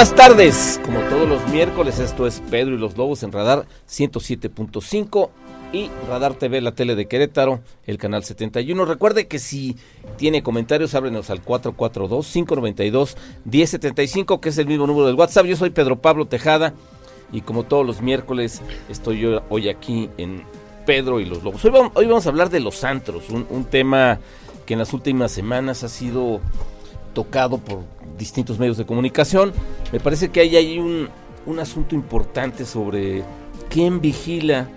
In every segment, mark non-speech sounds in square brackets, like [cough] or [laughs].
Buenas tardes, como todos los miércoles, esto es Pedro y los Lobos en Radar 107.5 y Radar TV, la tele de Querétaro, el canal 71. Recuerde que si tiene comentarios, ábrenos al 442-592-1075, que es el mismo número del WhatsApp. Yo soy Pedro Pablo Tejada y como todos los miércoles estoy yo hoy aquí en Pedro y los Lobos. Hoy vamos, a hablar de los antros, un tema que en las últimas semanas ha sido tocado por distintos medios de comunicación. Me parece que ahí hay un, asunto importante sobre quién vigila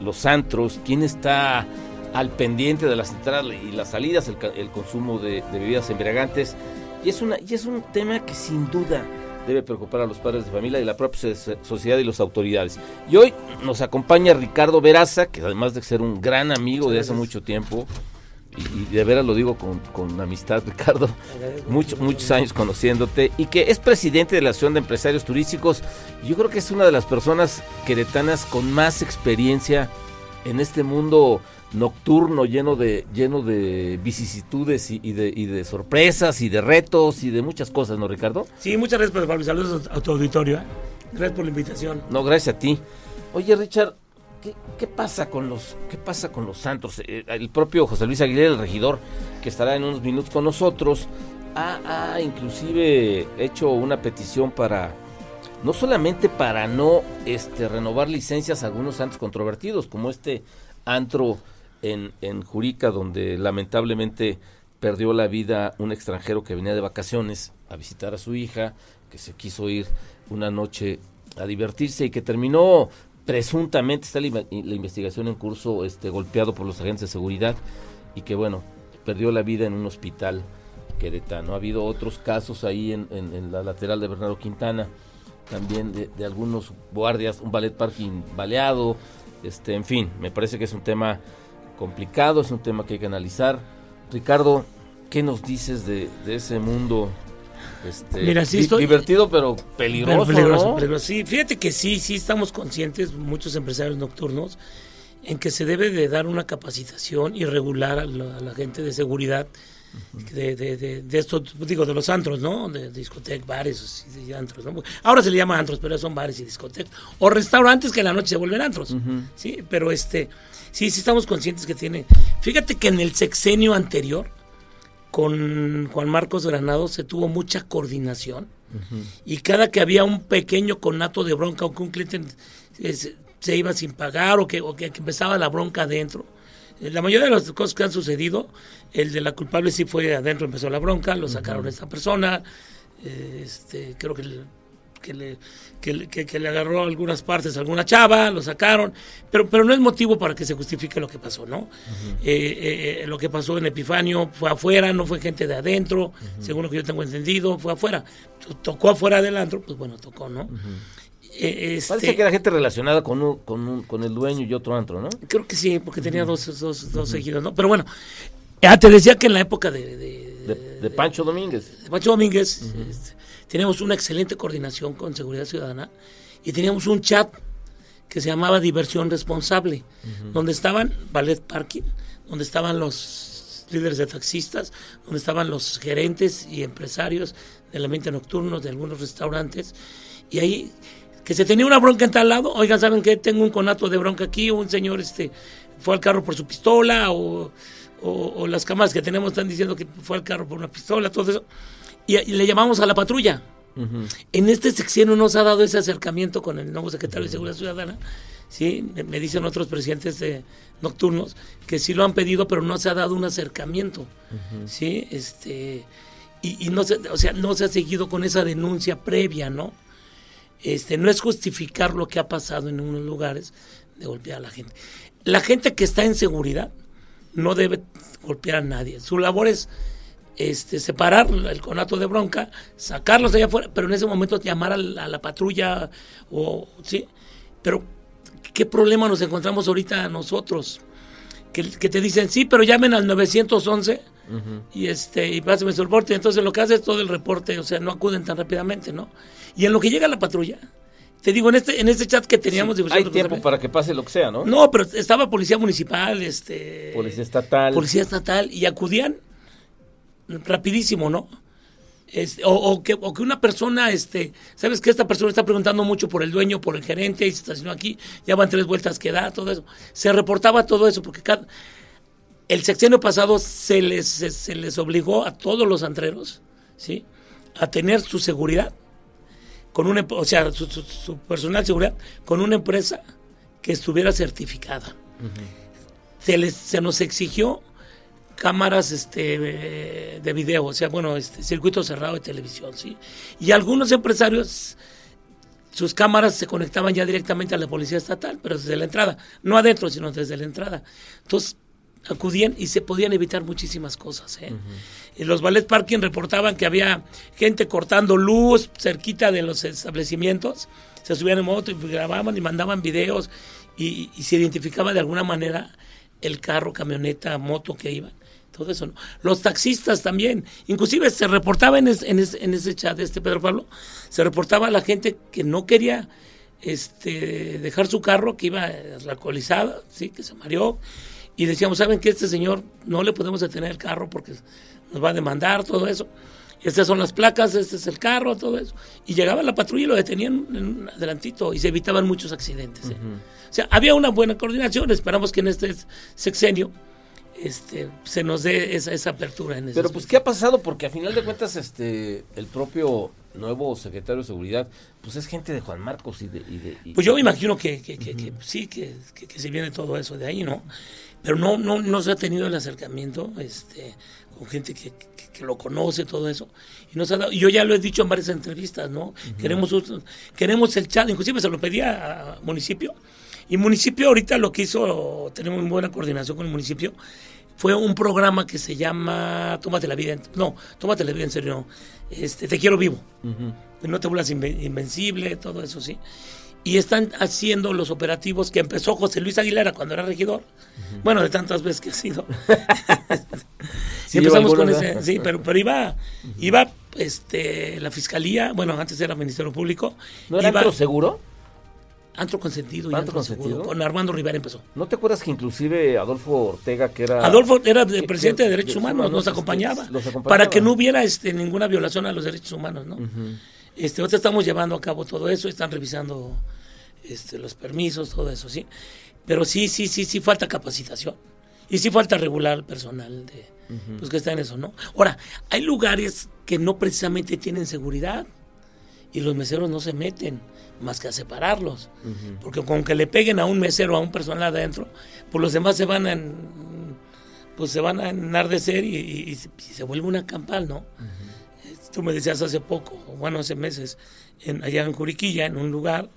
los antros, quién está al pendiente de las entradas y las salidas, el, consumo de, bebidas embriagantes. Y es, una, y es un tema que sin duda debe preocupar a los padres de familia y la propia sociedad y las autoridades. Y hoy nos acompaña Ricardo Veraza, que además de ser un gran amigo de hace mucho tiempo, y, de veras lo digo con, amistad, [laughs] Ricardo, muchos muchos años conociéndote, y que es presidente de la Asociación de Empresarios Turísticos. Yo creo que es una de las personas queretanas con más experiencia en este mundo nocturno lleno de lleno de vicisitudes y, de, y de sorpresas y de retos y de muchas cosas, ¿no, Ricardo? Sí, muchas gracias, Pablo. Saludos a tu auditorio. ¿eh? Gracias por la invitación. No, gracias a ti. Oye, Richard, ¿Qué, pasa con los qué pasa con los Santos? Eh, el propio José Luis Aguilera, el regidor, que estará en unos minutos con nosotros, ha, inclusive hecho una petición para no solamente para no este renovar licencias a algunos santos controvertidos, como este antro en, en Jurica, donde lamentablemente perdió la vida un extranjero que venía de vacaciones a visitar a su hija, que se quiso ir una noche a divertirse y que terminó presuntamente está la, investigación en curso, este, golpeado por los agentes de seguridad y que bueno, perdió la vida en un hospital queretano. Ha habido otros casos ahí en, la lateral de Bernardo Quintana, también de, algunos guardias, un ballet parking baleado, este, en fin, me parece que es un tema complicado, es un tema que hay que analizar. Ricardo, ¿qué nos dices de, de ese mundo este, Mira, sí estoy, divertido pero peligroso, peligroso, Sí, fíjate que sí, sí estamos conscientes, muchos empresarios nocturnos, en que se debe de dar una capacitación y regular a la, gente de seguridad de, de, de, esto, digo, de los antros, ¿no? De, discotecas, bares y antros, ¿no? Ahora se le llama antros, pero son bares y discotecas. O restaurantes que en la noche se vuelven antros, ¿sí? Pero este, sí, sí estamos conscientes que tiene... Fíjate que en el sexenio anterior, con Juan Marcos Granado se tuvo mucha coordinación y cada que había un pequeño conato de bronca o que un cliente se, iba sin pagar o que, que, empezaba la bronca adentro, eh, la mayoría de las cosas que han sucedido, el de la culpable sí fue adentro, empezó la bronca, lo sacaron a esta persona, eh, este, creo que el que le, que, le agarró algunas partes a alguna chava, lo sacaron, pero, pero no es motivo para que se justifique lo que pasó, ¿no? Eh, eh, eh, lo que pasó en Epifanio fue afuera, no fue gente de adentro, según lo que yo tengo entendido, fue afuera. Tocó afuera del antro, pues bueno, tocó, ¿no? Este Parece que era gente relacionada con, con, con el dueño y otro antro, ¿no? Creo que sí, porque tenía dos, dos, dos seguidos, ¿no? Pero bueno, ya te decía que en la época de... De, Pancho Domínguez. De Pancho Domínguez, este, teníamos una excelente coordinación con Seguridad Ciudadana y teníamos un chat que se llamaba Diversión Responsable, donde estaban Ballet Parking, donde estaban los líderes de taxistas, donde estaban los gerentes y empresarios del ambiente nocturno de algunos restaurantes, y ahí que se tenía una bronca en tal lado, oigan, ¿saben qué? Tengo un conato de bronca aquí, un señor este fue al carro por su pistola, o, o, las cámaras que tenemos están diciendo que fue al carro por una pistola, todo eso, y, le llamamos a la patrulla. En este sexenio no se ha dado ese acercamiento con el nuevo secretario de Seguridad Ciudadana, ¿sí? Me, dicen otros presidentes de nocturnos que sí lo han pedido, pero no se ha dado un acercamiento, ¿sí? Este, y, y, no se, o sea, no se ha seguido con esa denuncia previa, ¿no? Este, no es justificar lo que ha pasado en unos lugares de golpear a la gente. La gente que está en seguridad no debe golpear a nadie. Su labor es este, separar el conato de bronca, sacarlos allá afuera, pero en ese momento llamar a la, patrulla o sí. Pero ¿qué problema nos encontramos ahorita nosotros? Que, te dicen, sí, pero llamen al 911 y este y pásenme su reporte. Entonces lo que hace es todo el reporte, o sea, no acuden tan rápidamente, ¿no? Y en lo que llega la patrulla, te digo, en este, en este chat que teníamos... hay tiempo para que pase lo que sea, ¿no? No, pero estaba policía municipal, este... Policía estatal. Policía estatal, y acudían rapidísimo, ¿no? Este, o, que, o que una persona, este, ¿sabes que Esta persona está preguntando mucho por el dueño, por el gerente, y se estacionó aquí, ya van tres vueltas que da, todo eso. Se reportaba todo eso, porque cada, el sexenio pasado se les, se, les obligó a todos los antreros, ¿sí? A tener su seguridad con una, o sea, su, personal seguridad con una empresa que estuviera certificada. se, les, se nos exigió cámaras este, de video, o sea, bueno, este, circuito cerrado de televisión, ¿sí? Y algunos empresarios, sus cámaras se conectaban ya directamente a la policía estatal, pero desde la entrada, no adentro, sino desde la entrada. Entonces, acudían y se podían evitar muchísimas cosas. ¿eh? Y los ballet parking reportaban que había gente cortando luz cerquita de los establecimientos, se subían en moto y grababan y mandaban videos y, se identificaba de alguna manera el carro, camioneta, moto que iban. Todo eso, ¿no? Los taxistas también, inclusive se reportaba en, en, ese chat de este Pedro Pablo, se reportaba a la gente que no quería este, dejar su carro, que iba alcoholizada, ¿sí? que se mareó, y decíamos, ¿saben que Este señor no le podemos detener el carro porque nos va a demandar, todo eso. Estas son las placas, este es el carro, todo eso. Y llegaba la patrulla y lo detenían en un adelantito y se evitaban muchos accidentes. ¿eh? O sea, había una buena coordinación. Esperamos que en este sexenio este, se nos dé esa, esa apertura. En Pero pues, ¿qué ha pasado? Porque a final de cuentas, este, el propio nuevo secretario de Seguridad, pues es gente de Juan Marcos y de... pues yo me imagino que, que, que, sí, que, que, se viene todo eso de ahí, ¿no? Pero no, no, no se ha tenido el acercamiento este, con gente que, lo conoce, todo eso. Y nos ha dado, yo ya lo he dicho en varias entrevistas, ¿no? queremos, queremos el chat, inclusive se lo pedía a municipio. Y municipio ahorita lo que hizo, tenemos muy buena coordinación con el municipio, fue un programa que se llama Tómate la vida, en, no, Tómate la vida en serio, no, este, Te quiero vivo, no te vuelvas invencible, todo eso, sí. Y están haciendo los operativos que empezó José Luis Aguilera cuando era regidor, bueno, de tantas veces que ha sido. [laughs] sí, empezamos con ese, sí, pero, pero iba, iba este, la fiscalía, bueno, antes era Ministerio Público. ¿No era iba, seguro? Antro Consentido y Antro, Consentido. con Armando Rivera empezó. ¿No te acuerdas que inclusive Adolfo Ortega, que era... Adolfo era el presidente de Derechos Humanos, nos, acompañaba, para que no hubiera este, ninguna violación a los derechos humanos, ¿no? este, ahorita estamos llevando a cabo todo eso, están revisando este, los permisos, todo eso, ¿sí? Pero sí, sí, sí, sí falta capacitación. Y sí falta regular personal de, pues que está en eso, ¿no? Ahora, hay lugares que no precisamente tienen seguridad y los meseros no se meten más que a separarlos. Porque con que le peguen a un mesero, a un personal adentro, pues los demás se van a, pues se van a enardecer y, se vuelve una campal, ¿no? Tú me decías hace poco, bueno, hace meses, en, allá en Juriquilla, en un lugar,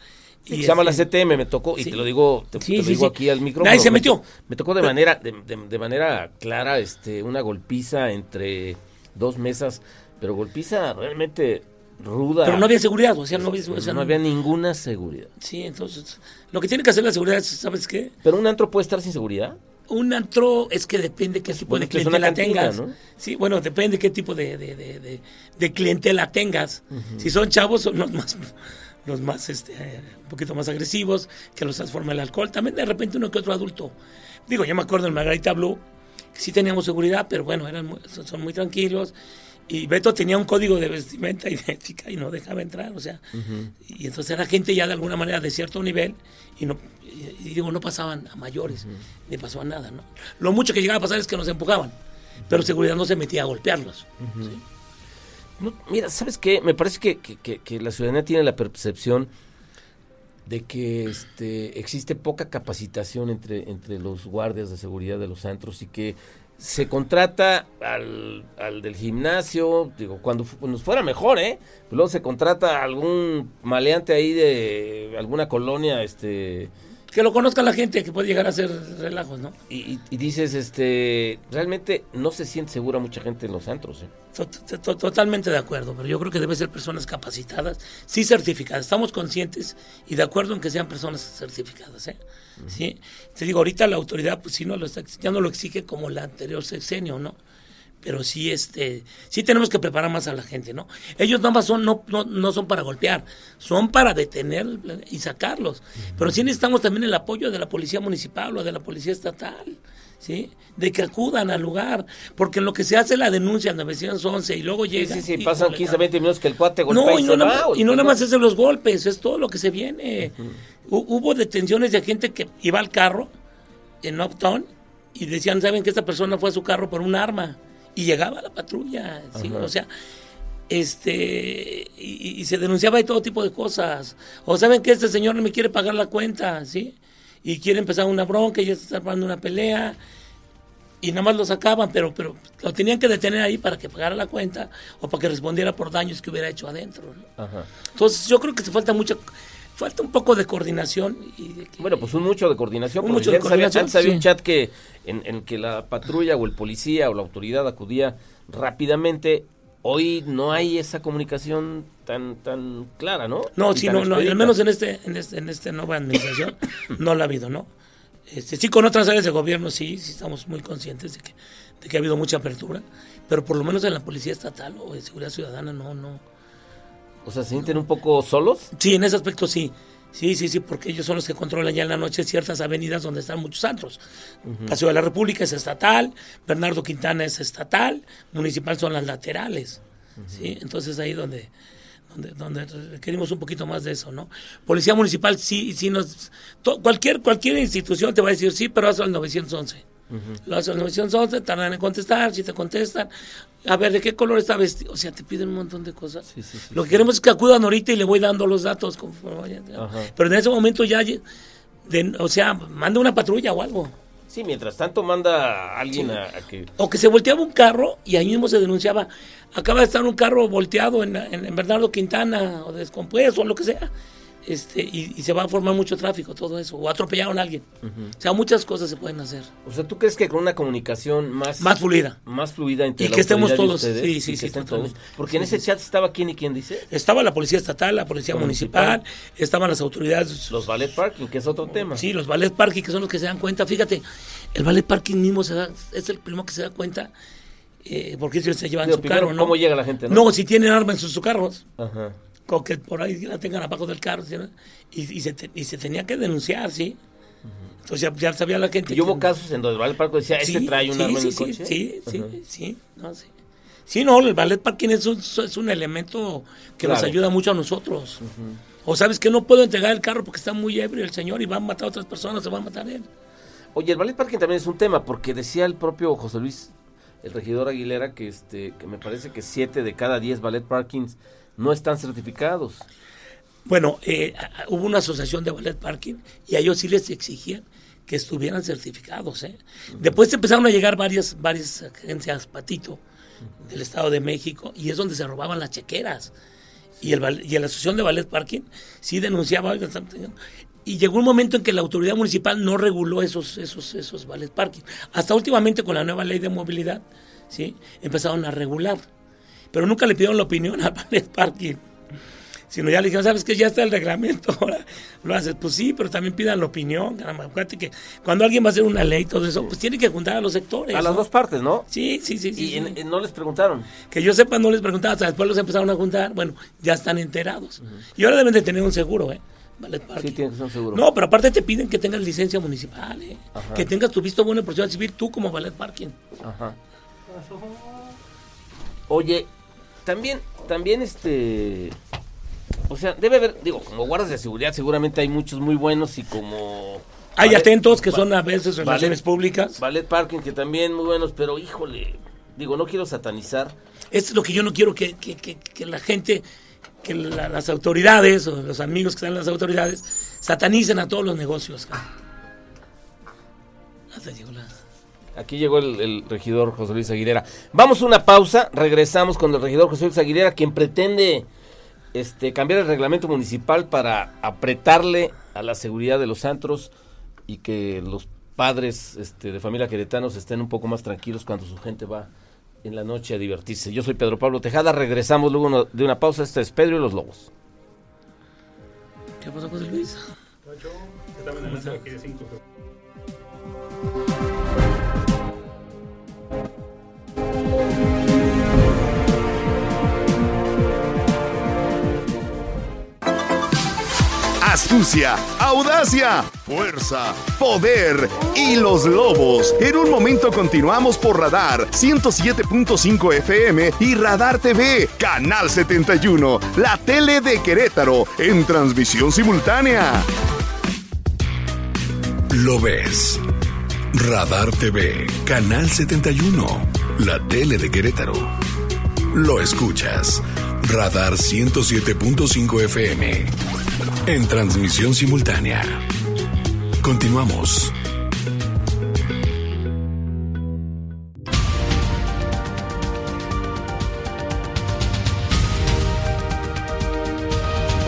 se llama la CTM, me tocó, y te lo digo, te, lo digo aquí al micrófono. Nadie se metió. Me, tocó de manera, de, de, manera clara, este, una golpiza entre dos mesas, pero golpiza realmente ruda. Pero no había seguridad, o sea, no había, ninguna seguridad. Sí, entonces, lo que tiene que hacer la seguridad es, ¿sabes qué? ¿Pero un antro puede estar sin seguridad? Un antro es que depende qué tipo de clientela tengas. Sí, bueno, depende qué tipo de, de, de clientela tengas. Si son chavos, son los más [laughs] los más, este, un poquito más agresivos, que los transforma el alcohol. También de repente uno que otro adulto. Digo, yo me acuerdo en Margarita Blue, sí teníamos seguridad, pero bueno, eran son muy tranquilos. Y Beto tenía un código de vestimenta [laughs] idéntica y no dejaba entrar, o sea, y entonces era gente ya de alguna manera de cierto nivel y no y, digo, no pasaban a mayores, ni pasaba nada, ¿no? Lo mucho que llegaba a pasar es que nos empujaban, pero seguridad no se metía a golpearlos. mira, ¿sabes qué? Me parece que, que, que, la ciudadanía tiene la percepción de que este, existe poca capacitación entre, entre los guardias de seguridad de los antros y que se contrata al, al del gimnasio, digo, cuando nos fuera mejor, ¿eh? Luego se contrata a algún maleante ahí de alguna colonia, este que lo conozca la gente, que puede llegar a ser relajos, ¿no? Y, dices, este, realmente no se siente segura mucha gente en los antros. ¿eh? Totalmente de acuerdo, pero yo creo que debe ser personas capacitadas, sí certificadas. Estamos conscientes y de acuerdo en que sean personas certificadas, ¿eh? ¿Sí? Te digo, ahorita la autoridad, pues sí, no lo está, ya no lo exige como la anterior sexenio, ¿no? pero sí este sí tenemos que preparar más a la gente no ellos nada más son no, no, son para golpear son para detener y sacarlos pero sí necesitamos también el apoyo de la policía municipal o de la policía estatal ¿sí? De que acudan al lugar, porque en lo que se hace la denuncia al 911 y luego llega... Sí, sí, pasan 15, 20 minutos que el cuate golpea no, y, no, nada, y no nada más es de los golpes, es todo lo que se viene. Hubo detenciones de gente que iba al carro en Uptown y decían, ¿saben que esta persona fue a su carro por un arma? y llegaba la patrulla, ¿sí? o sea, este, y, se denunciaba de todo tipo de cosas. O saben que este señor no me quiere pagar la cuenta, ¿sí? Y quiere empezar una bronca y ya está armando una pelea. Y nada más lo sacaban, pero, pero lo tenían que detener ahí para que pagara la cuenta o para que respondiera por daños que hubiera hecho adentro. Entonces yo creo que se falta mucha falta un poco de coordinación. Y bueno, pues un mucho de coordinación. Un mucho de coordinación, antes había un chat que en, en, que la patrulla o el policía o la autoridad acudía rápidamente. Hoy no hay esa comunicación tan tan clara, ¿no? No, sí, no, no, al menos en este en este en esta nueva administración [coughs] no la ha habido, ¿no? Este, sí, con otras áreas de gobierno sí, sí estamos muy conscientes de que, de que ha habido mucha apertura, pero por lo menos en la policía estatal o en seguridad ciudadana no, no, o sea, ¿se sienten un poco solos? Sí, en ese aspecto sí. Sí, sí, sí, porque ellos son los que controlan ya en la noche ciertas avenidas donde están muchos antros. La Ciudad de la República es estatal, Bernardo Quintana es estatal, municipal son las laterales. ¿sí? Entonces ahí donde, donde, donde queremos un poquito más de eso, ¿no? Policía municipal sí, sí nos... cualquier, cualquier institución te va a decir sí, pero hazlo al 911. Lo hacen 911, tardan en contestar, si te contestan, a ver, ¿de qué color está vestido? O sea, te piden un montón de cosas. Lo que queremos es que acudan ahorita y le voy dando los datos. Pero en ese momento ya, o sea, manda una patrulla o algo. Sí, mientras tanto manda a alguien a, que... O que se volteaba un carro y ahí mismo se denunciaba, acaba de estar un carro volteado en, en Bernardo Quintana o descompuesto o lo que sea este, y, se va a formar mucho tráfico, todo eso, o atropellaron a alguien. O sea, muchas cosas se pueden hacer. O sea, ¿tú crees que con una comunicación más... Más fluida. Más fluida entre Y que estemos todos, sí, sí, sí, todos. Porque en ese chat estaba quién y quién dice. Estaba la policía estatal, la policía municipal, estaban las autoridades... Los ballet parking, que es otro tema. Sí, los ballet parking, que son los que se dan cuenta. Fíjate, el ballet parking mismo se da, es el primero que se da cuenta eh, porque ellos se llevan su carro, ¿no? ¿Cómo llega la gente? No, si tienen armas en sus carros. Ajá que por ahí la tengan abajo del carro, y, se y se tenía que denunciar, ¿sí? Entonces ya, sabía la gente. ¿Y hubo casos en donde el ballet parking decía, este trae un arma en el coche? Sí, sí, sí, no, sí. Sí, no, el ballet parking es un, es un elemento que nos ayuda mucho a nosotros. O sabes que no puedo entregar el carro porque está muy ebrio el señor y va a matar a otras personas, se va a matar él. Oye, el ballet parking también es un tema porque decía el propio José Luis, el regidor Aguilera, que este que me parece que siete de cada diez ballet parkings no están certificados. Bueno, eh, hubo una asociación de ballet parking y a ellos sí les exigían que estuvieran certificados. ¿eh? Después empezaron a llegar varias, varias agencias patito del Estado de México y es donde se robaban las chequeras. Y, el, y la asociación de ballet parking sí denunciaba. Y llegó un momento en que la autoridad municipal no reguló esos, esos, esos ballet parking. Hasta últimamente con la nueva ley de movilidad, ¿sí? empezaron a regular pero nunca le pidieron la opinión [laughs] al ballet parking. Sino ya le dijeron, ¿sabes que Ya está el reglamento, [laughs] ahora lo haces. Pues sí, pero también pidan la opinión. Acuérdate que cuando alguien va a hacer una ley, todo eso, pues tiene que juntar a los sectores. A las dos partes, ¿no? Sí, sí, sí. ¿Y no les preguntaron? Que yo sepa, no les preguntaban, hasta después los empezaron a juntar. Bueno, ya están enterados. Y ahora deben de tener un seguro, ¿eh? Ballet parking. Sí, tiene que ser un seguro. No, pero aparte te piden que tengas licencia municipal, ¿eh? Que tengas tu visto bueno de protección civil tú como ballet parking. Ajá. Oye, también, también este... O sea, debe haber, digo, como guardas de seguridad seguramente hay muchos muy buenos y como... Hay ballet- atentos que son a veces ballet- públicas. Ballet Parking que también muy buenos, pero híjole, digo, no quiero satanizar. Es lo que yo no quiero que, que- que- que la gente, que la- las autoridades o los amigos que están en las autoridades satanicen a todos los negocios. Hasta llegó la- Aquí llegó el, el regidor José Luis Aguilera. Vamos a una pausa, regresamos con el regidor José Luis Aguilera, quien pretende este, cambiar el reglamento municipal para apretarle a la seguridad de los antros y que los padres este, de familia queretanos estén un poco más tranquilos cuando su gente va en la noche a divertirse. Yo soy Pedro Pablo Tejada, regresamos luego uno- de una pausa. Este es Pedro y los Lobos. ¿Qué pasó, José Luis? Astucia, audacia, fuerza, poder y los lobos. En un momento continuamos por Radar 107.5 FM y Radar TV, Canal 71, la tele de Querétaro, en transmisión simultánea. Lo ves. Radar TV, Canal 71, la tele de Querétaro. Lo escuchas. Radar 107.5 FM. En transmisión simultánea. Continuamos.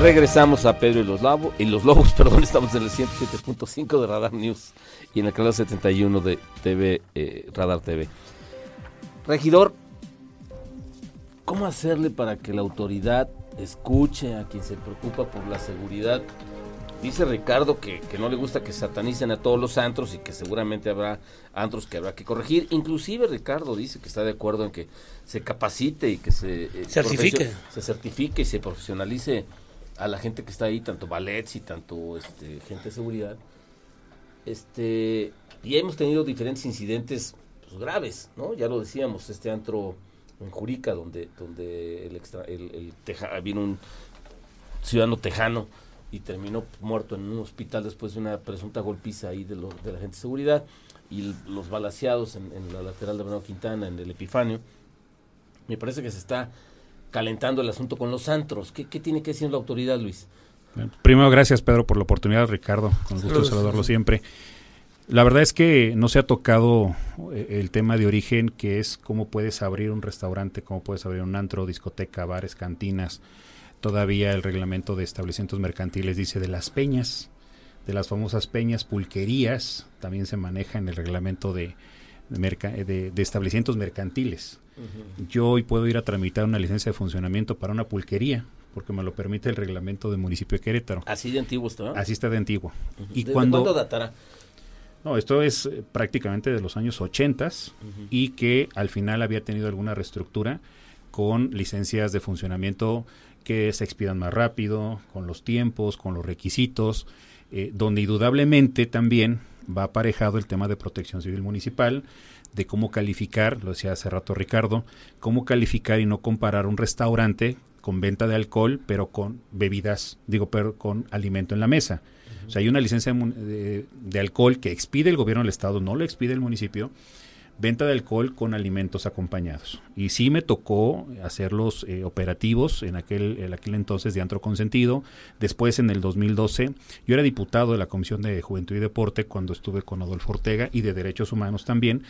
Regresamos a Pedro y los, Labo- y los Lobos, [laughs] perdón, estamos en el 107.5 de Radar News y en el canal 71 de TV, eh, Radar TV. Regidor, ¿cómo hacerle para que la autoridad escuche a quien se preocupa por la seguridad? Dice Ricardo que, que no le gusta que satanicen a todos los antros y que seguramente habrá antros que habrá que corregir. Inclusive Ricardo dice que está de acuerdo en que se capacite y que se eh, Certifique. se certifique y se profesionalice a la gente que está ahí, tanto ballets y tanto este, gente de seguridad. Este, y hemos tenido diferentes incidentes pues, graves, ¿no? Ya lo decíamos, este antro en Jurica, donde, donde el extra, el, el teja- vino un ciudadano tejano y terminó muerto en un hospital después de una presunta golpiza ahí de, lo- de la gente de seguridad y los balaseados en, en la lateral de Bernardo Quintana, en el Epifanio. Me parece que se está calentando el asunto con los antros. ¿Qué, qué tiene que decir la autoridad, Luis? Primero, gracias Pedro por la oportunidad, Ricardo, con gusto de saludarlo siempre. La verdad es que no se ha tocado eh, el tema de origen, que es cómo puedes abrir un restaurante, cómo puedes abrir un antro, discoteca, bares, cantinas. Todavía el reglamento de establecimientos mercantiles dice de las peñas, de las famosas peñas, pulquerías, también se maneja en el reglamento de, de merca- de- de establecimientos mercantiles. Yo hoy puedo ir a tramitar una licencia de funcionamiento para una pulquería, porque me lo permite el reglamento del municipio de Querétaro. Así de antiguo está. Así está de antiguo. Y ¿Desde cuando cuándo datará? No, esto es eh, prácticamente de los años 80 y que al final había tenido alguna reestructura con licencias de funcionamiento que se expidan más rápido, con los tiempos, con los requisitos, eh, donde indudablemente también va aparejado el tema de protección civil municipal, de cómo calificar, lo decía hace rato Ricardo, cómo calificar y no comparar un restaurante con venta de alcohol, pero con bebidas, digo, pero con alimento en la mesa. O sea, hay una licencia de, alcohol que expide el gobierno del estado, no lo expide el municipio, venta de alcohol con alimentos acompañados. Y sí me tocó hacer los eh, operativos en aquel, en aquel entonces de antro consentido. Después, en el 2012, yo era diputado de la Comisión de Juventud y Deporte cuando estuve con Adolfo Ortega y de Derechos Humanos también.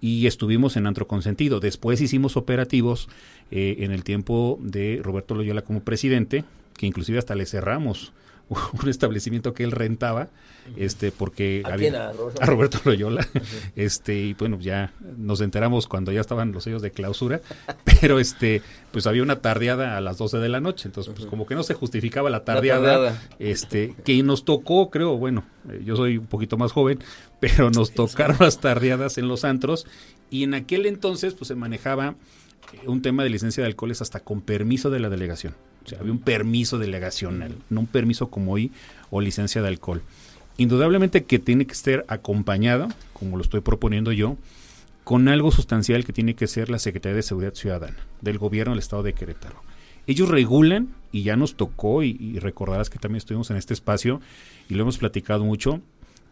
Y estuvimos en antro consentido. Después hicimos operativos eh, en el tiempo de Roberto Loyola como presidente, que inclusive hasta le cerramos [laughs] un establecimiento que él rentaba, este, porque ¿A había- quién? ¿A Roberto? a Roberto Loyola, este, y bueno, ya nos enteramos cuando ya estaban los sellos de clausura, [laughs] pero este, pues había una tardeada a las 12 de la noche, entonces pues como que no se justificaba la tardeada, tardeada. este, que nos tocó, creo, bueno, eh, yo soy un poquito más joven, pero nos tocaron las tardeadas en los antros, y en aquel entonces pues se manejaba eh, un tema de licencia de alcoholes hasta con permiso de la delegación. O sea, había un permiso delegacional, no un permiso como hoy o licencia de alcohol. Indudablemente que tiene que estar acompañado, como lo estoy proponiendo yo, con algo sustancial que tiene que ser la Secretaría de Seguridad Ciudadana del gobierno del estado de Querétaro. Ellos regulan, y ya nos tocó, y, y recordarás que también estuvimos en este espacio y lo hemos platicado mucho,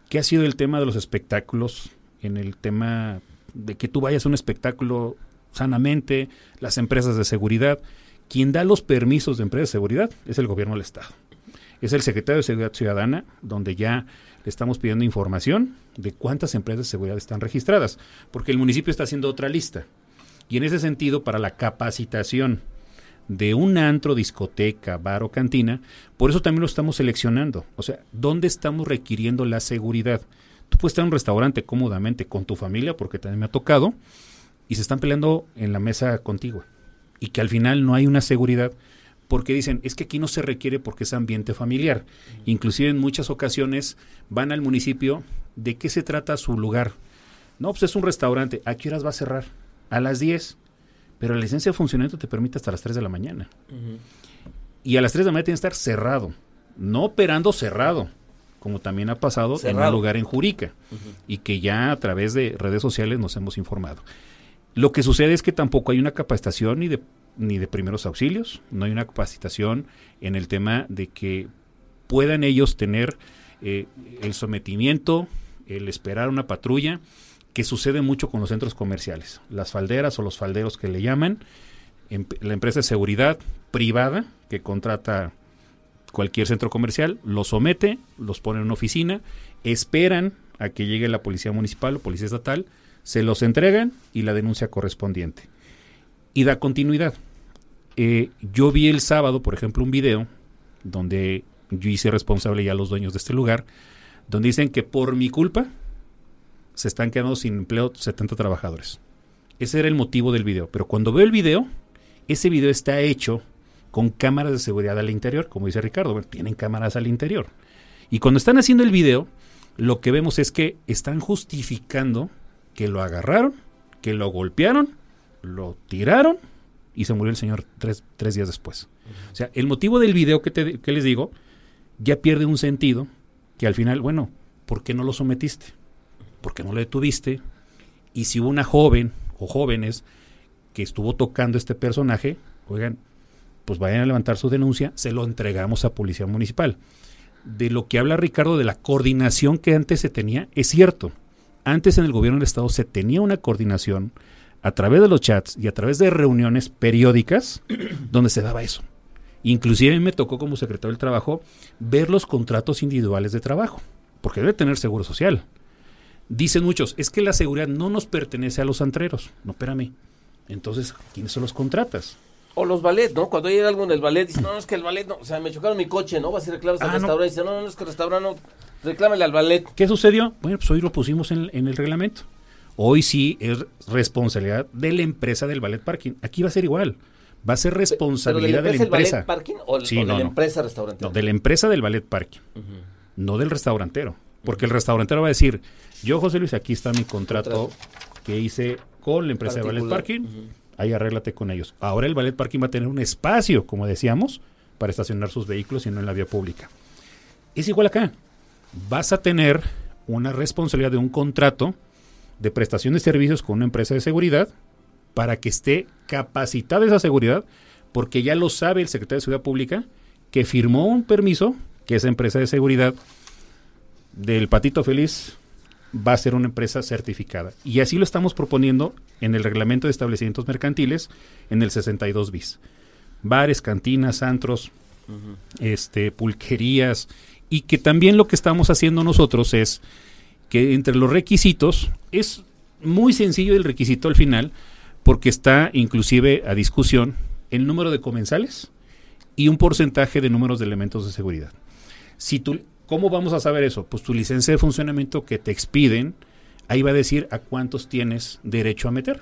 que ha sido el tema de los espectáculos, en el tema de que tú vayas a un espectáculo sanamente, las empresas de seguridad. Quien da los permisos de empresas de seguridad es el gobierno del Estado. Es el secretario de Seguridad Ciudadana, donde ya le estamos pidiendo información de cuántas empresas de seguridad están registradas, porque el municipio está haciendo otra lista. Y en ese sentido, para la capacitación de un antro, discoteca, bar o cantina, por eso también lo estamos seleccionando. O sea, ¿dónde estamos requiriendo la seguridad? Tú puedes estar en un restaurante cómodamente con tu familia, porque también me ha tocado, y se están peleando en la mesa contigo. Y que al final no hay una seguridad porque dicen, es que aquí no se requiere porque es ambiente familiar. Inclusive en muchas ocasiones van al municipio, ¿de qué se trata su lugar? No, pues es un restaurante, ¿a qué horas va a cerrar? A las 10. Pero la licencia de funcionamiento te permite hasta las 3 de la mañana. Y a las 3 de la mañana tiene que estar cerrado, no operando cerrado, como también ha pasado en un lugar en Jurica, y que ya a través de redes sociales nos hemos informado. Lo que sucede es que tampoco hay una capacitación ni de, ni de primeros auxilios, no hay una capacitación en el tema de que puedan ellos tener eh, el sometimiento, el esperar una patrulla, que sucede mucho con los centros comerciales, las falderas o los falderos que le llaman, em- la empresa de seguridad privada que contrata cualquier centro comercial, los somete, los pone en una oficina, esperan a que llegue la policía municipal o policía estatal, se los entregan y la denuncia correspondiente. Y da continuidad. Eh, yo vi el sábado, por ejemplo, un video donde yo hice responsable ya a los dueños de este lugar, donde dicen que por mi culpa se están quedando sin empleo 70 trabajadores. Ese era el motivo del video. Pero cuando veo el video, ese video está hecho con cámaras de seguridad al interior, como dice Ricardo. Bueno, tienen cámaras al interior. Y cuando están haciendo el video, lo que vemos es que están justificando que lo agarraron, que lo golpearon, lo tiraron y se murió el señor tres, tres días después. O sea, el motivo del video que, te, que les digo ya pierde un sentido que al final, bueno, ¿por qué no lo sometiste? ¿Por qué no lo detuviste? Y si hubo una joven o jóvenes que estuvo tocando este personaje, oigan, pues vayan a levantar su denuncia, se lo entregamos a Policía Municipal. De lo que habla Ricardo de la coordinación que antes se tenía, es cierto. Antes en el gobierno del Estado se tenía una coordinación a través de los chats y a través de reuniones periódicas [clears throat] donde se daba eso. Inclusive a mí me tocó como secretario del Trabajo ver los contratos individuales de trabajo, porque debe tener seguro social. Dicen muchos, es que la seguridad no nos pertenece a los antreros. No, espérame. Entonces, ¿quiénes son los contratas? O los ballet, ¿no? Cuando hay algo en el ballet, dice, no, es que el ballet no, o sea, me chocaron mi coche, ¿no? Vas y reclamas al Ah, no. restaurante, dice, no, no, es que el restaurante no, reclámale al ballet. ¿Qué sucedió? Bueno, pues hoy lo pusimos en, en el reglamento. Hoy sí es responsabilidad de la empresa del ballet parking. Aquí va a ser igual. Va a ser responsabilidad de la empresa. ballet parking o, el- Sí, o de no, la no. empresa restaurante? No, de la empresa del ballet parking. No del restaurantero. Porque el restaurantero va a decir, yo José Luis, aquí está mi contrato que hice con la empresa de ballet Particular. parking. Ahí arréglate con ellos. Ahora el ballet parking va a tener un espacio, como decíamos, para estacionar sus vehículos y no en la vía pública. Es igual acá. Vas a tener una responsabilidad de un contrato de prestación de servicios con una empresa de seguridad para que esté capacitada esa seguridad, porque ya lo sabe el secretario de Seguridad Pública, que firmó un permiso que esa empresa de seguridad del Patito Feliz va a ser una empresa certificada. Y así lo estamos proponiendo en el reglamento de establecimientos mercantiles en el 62 bis. Bares, cantinas, antros, este, pulquerías, y que también lo que estamos haciendo nosotros es que entre los requisitos es muy sencillo el requisito al final, porque está inclusive a discusión el número de comensales y un porcentaje de números de elementos de seguridad. Si tú, ¿Cómo vamos a saber eso? Pues tu licencia de funcionamiento que te expiden, ahí va a decir a cuántos tienes derecho a meter.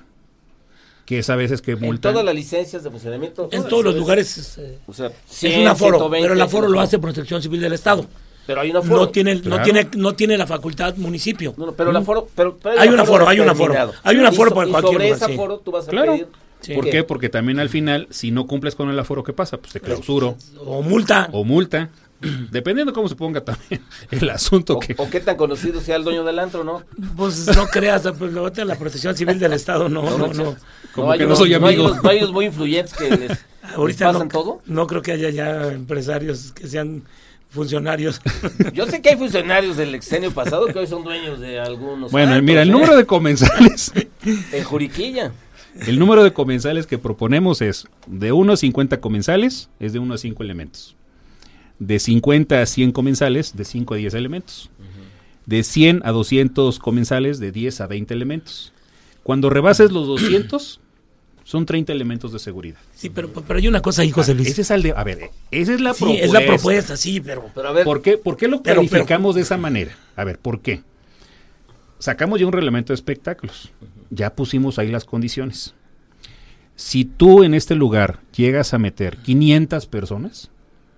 Que es a veces que En multan. todas las licencias de funcionamiento. En todos los lugares es, eh, O sea, es 100, un aforo, 120, pero el aforo lo 100. hace Protección Civil del Estado. Pero hay un aforo. No tiene, no tiene, no tiene la facultad municipio. No, no, pero el aforo. Pero, pero Hay un aforo, hay un aforo. Hay un aforo para y cualquier Sobre lugar, ese sí. aforo tú vas a Claro. pedir. Sí. ¿Por ¿Qué? qué? Porque también al final, si no cumples con el aforo, ¿qué pasa? Pues te clausuro O multa. o multa. [clears throat] Dependiendo cómo se ponga también [laughs] el asunto O, que... o qué tan conocido sea el dueño del antro, ¿no? Pues no creas, pues, ahorita la protección civil del Estado, no, no, no. Como hay que no soy amigo. No hay unos muy influyentes que les, les [laughs] Ahorita pasan no, todo. no creo que haya ya empresarios que sean funcionarios. [laughs] Yo sé que hay funcionarios del exenio pasado que hoy son dueños de algunos. Bueno, mira, el ¿eh? número de comensales, En Juriquilla. el número de comensales que proponemos es de 1 a 50 comensales, es de 1 a 5 elementos. De 50 a 100 comensales, de 5 a 10 elementos. De 100 a 200 comensales, de 10 a 20 elementos. Cuando rebases los 200, [clears throat] son 30 elementos de seguridad. Sí, pero, pero hay una cosa ahí, José Luis. Ese es el de, a ver, esa es la sí, propuesta. es la propuesta, sí, pero... Pero a ver, ¿Por qué, por qué lo Pero- calificamos de esa manera? A ver, ¿por qué? Sacamos ya un reglamento de espectáculos. Ya pusimos ahí las condiciones. Si tú en este lugar llegas a meter 500 personas,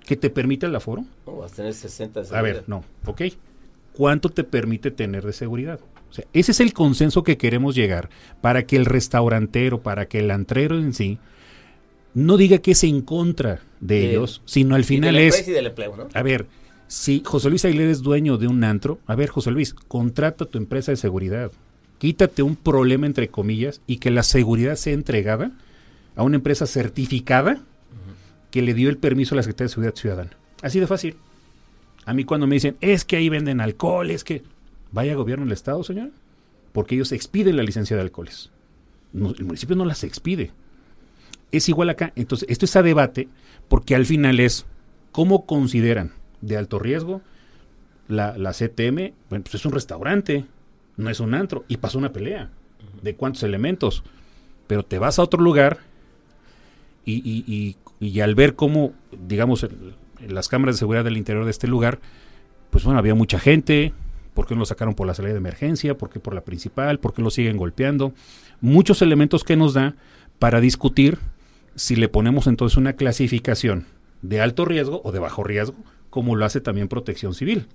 ¿qué te permite el aforo? no, vas a tener 60 de A ver, seguridad. no, ok. ¿Cuánto te permite tener de seguridad? O sea, ese es el consenso que queremos llegar para que el restaurantero, para que el antrero en sí, no diga que es en contra de De- ellos, sino al Y final la es, empresa y del empleo, ¿no? a ver, si José Luis Aguilera es dueño de un antro, a ver, José Luis, contrata a tu empresa de seguridad. Quítate un problema, entre comillas, y que la seguridad sea entregada a una empresa certificada que le dio el permiso a la Secretaría de Seguridad Ciudadana. Así de fácil. A mí cuando me dicen, es que ahí venden alcohol, es que... Vaya gobierno del Estado, señor. Porque ellos expiden la licencia de alcoholes. El municipio no las expide. Es igual acá. Entonces, esto es a debate porque al final es cómo consideran de alto riesgo la, la CTM. Bueno, pues es un restaurante, no es un antro. Y pasó una pelea de cuántos elementos. Pero te vas a otro lugar y- y al ver cómo, digamos, el- las cámaras de seguridad del interior de este lugar, pues bueno, había mucha gente. ¿Por qué no lo sacaron por la salida de emergencia? ¿Por qué por la principal? ¿Por qué lo siguen golpeando? Muchos elementos que nos da para discutir si le ponemos entonces una clasificación de alto riesgo o de bajo riesgo, como lo hace también Protección Civil.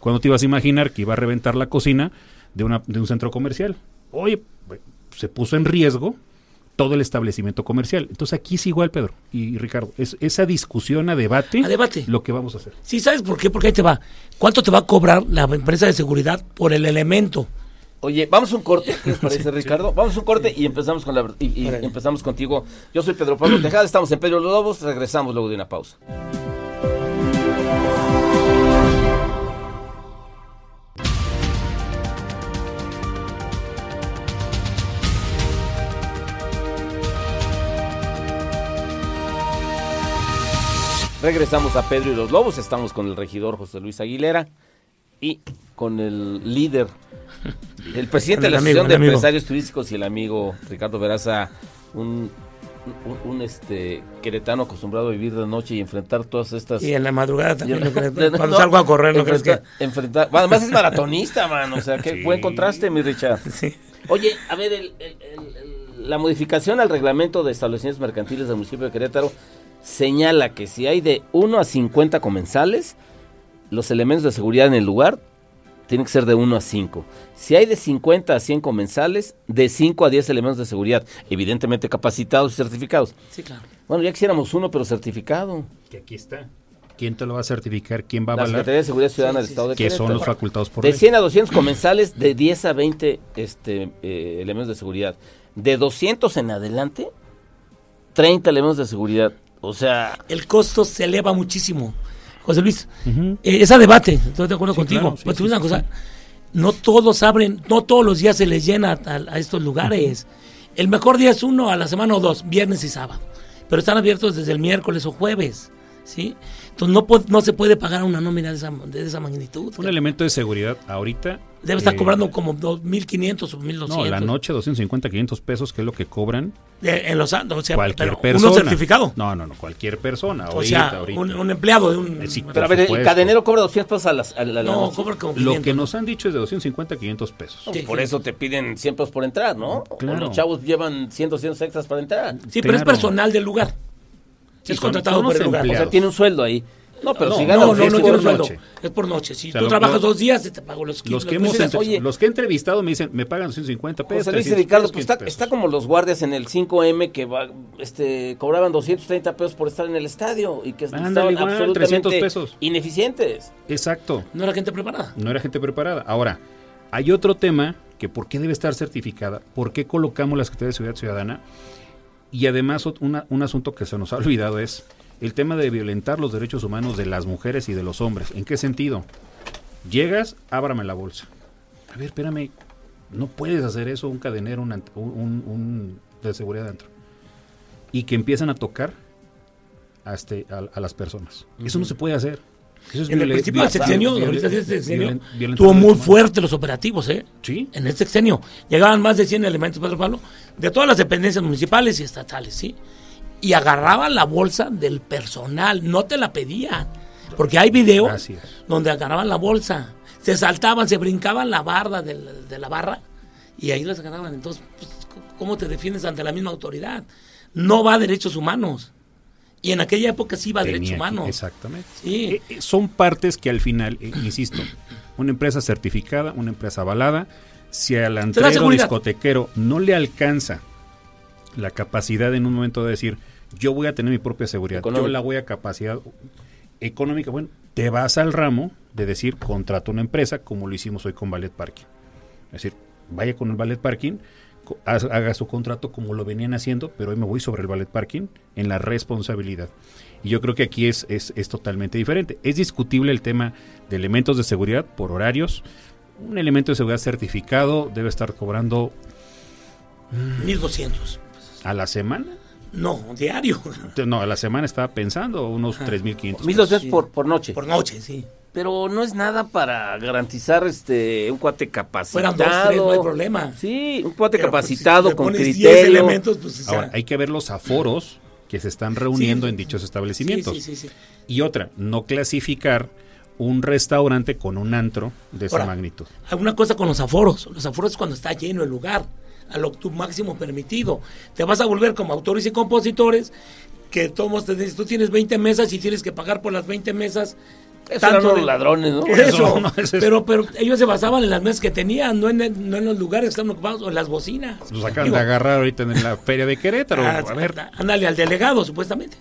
¿Cuándo te ibas a imaginar que iba a reventar la cocina de, una, de un centro comercial? Oye, pues, se puso en riesgo todo el establecimiento comercial. Entonces aquí es igual, Pedro y Ricardo. Es esa discusión a debate, A debate. lo que vamos a hacer. Sí, ¿sabes por qué? Porque ahí te va. ¿Cuánto te va a cobrar la empresa de seguridad por el elemento? Oye, vamos a un corte, ¿qué les [laughs] parece, Ricardo? Vamos a un corte y empezamos con la y, empezamos contigo. Yo soy Pedro Pablo Tejada, estamos en Pedro los Lobos, regresamos luego de una pausa. Regresamos a Pedro y los Lobos, estamos con el regidor José Luis Aguilera y con el líder, el presidente de la amigo, Asociación de. Empresarios Turísticos y el amigo Ricardo Veraza, un, un, un, este queretano acostumbrado a vivir de noche y enfrentar todas estas... Y en la madrugada también. [laughs] Cuando no, salgo a correr, ¿no crees que...? enfrenta- enfrentar- bueno, además es maratonista, man, o sea, qué Sí. buen contraste, mi Richard. [laughs] Sí. Oye, a ver, el- la modificación al reglamento de establecimientos mercantiles del municipio de Querétaro señala que si hay de 1 a 50 comensales, los elementos de seguridad en el lugar tienen que ser de 1 a 5. Si hay de 50 a 100 comensales, de 5 a 10 elementos de seguridad, evidentemente capacitados y certificados. Sí, claro. Bueno, ya quisiéramos uno, pero certificado. Que aquí está. ¿Quién te lo va a certificar? ¿Quién va a La avalar? Secretaría de Seguridad Ciudadana Sí, del sí, Estado de Que son los facultados por De ley. 100 a 200 comensales, de 10 a 20 este, eh, elementos de seguridad. De 200 en adelante, 30 elementos de seguridad. O sea, El costo se eleva muchísimo. José Luis, Ujú. eh, ese debate, estoy de acuerdo Sí, contigo. claro, sí, pero te sí, una sí, cosa, no todos abren, no todos los días se les llena a, a estos lugares. El mejor día es uno a la semana o dos, viernes y sábado. Pero están abiertos desde el miércoles o jueves, ¿sí? Entonces no, se puede pagar una nómina de esa, de esa magnitud. Un elemento de seguridad ahorita. Debe estar eh, cobrando como 2.500 o 1.200. No, la noche 250, 500 pesos, que es lo que cobran De- en los o sea, cualquier persona. Uno certificado. No, no, no, cualquier persona. o ahorita, sea, ahorita. un, un empleado de un... Eh, sí, pero a ver, el cadenero cobra 200 pesos a, las- a la, no, noche. cobra como Lo 500. que nos han dicho es de 250, 500 pesos. Sí, Por sí. eso te piden 100 pesos por entrar, ¿no? O Claro. los chavos llevan 100, 200 extras para entrar. Sí, pero es Claro. personal del lugar. Sí, es contratado por el lugar. O sea, tiene un sueldo ahí. No, pero no, si gana no, no, no por noche. Es por noche. Si O sea, tú lo- trabajas lo- dos días, te pago los Los que, los- hemos oye. los que he entrevistado me dicen, me pagan 150 pesos. José Luis y 300 Ricardo, pues está, 500 pesos. está como los guardias en el 5M que va, este, cobraban 230 pesos por estar en el estadio y que Ándale, estaban igual, absolutamente 300 pesos. ineficientes. Exacto. No era gente preparada. No era gente preparada. Ahora, hay otro tema que por qué debe estar certificada, por qué colocamos la Secretaría de Seguridad Ciudadana y además una- un asunto que se nos ha [laughs] olvidado es el tema de violentar los derechos humanos de las mujeres y de los hombres. ¿En qué sentido? Llegas, ábrame la bolsa. A ver, espérame, no puedes hacer eso un cadenero, un, un- un de seguridad dentro. Y que empiezan a tocar a, este- a- a las personas. Eso no se puede hacer. Eso es En el principio del sexenio, ahorita sí, tuvo muy fuerte los operativos, ¿eh? Sí. En este sexenio. Llegaban más de 100 elementos, Pedro Pablo, de todas las dependencias municipales y estatales, ¿sí? Y agarraban la bolsa del personal, no te la pedían. Porque hay videos donde agarraban la bolsa, se saltaban, se brincaban la barda de la, de la barra y ahí las agarraban. Entonces, pues, ¿cómo te defiendes ante la misma autoridad? No va a derechos humanos. Y en aquella época sí iba a derechos humanos. Exactamente. Sí. Eh, eh, son partes que al final, eh, insisto, una empresa certificada, una empresa avalada, si al seguridad. discotequero no le alcanza la capacidad en un momento de decir, yo voy a tener mi propia seguridad, yo la voy a capacidad económica, bueno, te vas al ramo de decir, contrato una empresa como lo hicimos hoy con Ballet Parking. Es decir, vaya con el Ballet Parking, haga su contrato como lo venían haciendo, pero hoy me voy sobre el Ballet Parking en la responsabilidad. Y yo creo que aquí es, es, es totalmente diferente. Es discutible el tema de elementos de seguridad por horarios. Un elemento de seguridad certificado debe estar cobrando 1200. A la semana. No, diario. No, a la semana estaba pensando unos 3.500. 1200 sí. por, por noche. Por noche, sí. Pero no es nada para garantizar este un cuate capacitado. Fueran dos, tres, no hay problema. Sí, un cuate Pero, pues, capacitado si con pones 10 criterio. elementos, pues, o sea, Ahora, hay que ver los aforos que se están reuniendo Sí, en dichos establecimientos. Sí, sí, sí, sí. Y otra, no clasificar un restaurante con un antro de esa magnitud. Hay una cosa con los aforos. Los aforos es cuando está lleno el lugar, a lo tu máximo permitido. Te vas a volver como autores y compositores, que todos te dicen, tú tienes 20 mesas y tienes que pagar por las 20 mesas. Eran tanto los de- ladrones, ¿no? Eso, [laughs] Eso, eso pero, pero ellos se basaban en las mesas que tenían, no en, no en los lugares que estaban ocupados o en las bocinas. Los acaban Digo, de agarrar ahorita en la feria de Querétaro. ah, a ver, Ándale al delegado, supuestamente.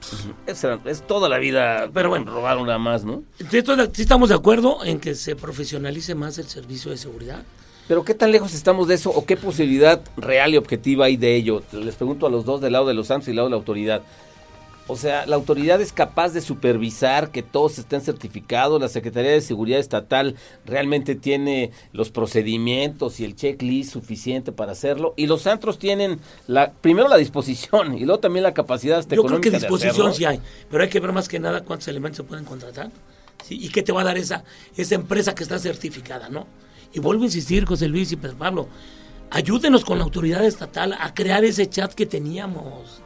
Es, es toda la vida, pero bueno, robar una más, ¿no? Sí estamos de acuerdo en que se profesionalice más el servicio de seguridad. Pero ¿qué tan lejos estamos de eso o qué posibilidad real y objetiva hay de ello? Les pregunto a los dos del lado de los santos y del lado de la autoridad. O sea, ¿la autoridad es capaz de supervisar que todos estén certificados? ¿La Secretaría de Seguridad Estatal realmente tiene los procedimientos y el checklist suficiente para hacerlo? Y los antros tienen la primero la disposición y luego también la capacidad hasta Yo creo que disposición sí hay, pero hay que ver más que nada cuántos elementos se pueden contratar ¿sí? y qué te va a dar esa, esa empresa que está certificada, ¿no? Y vuelvo a insistir, José Luis y Pedro Pablo, ayúdenos con la autoridad estatal a crear ese chat que teníamos,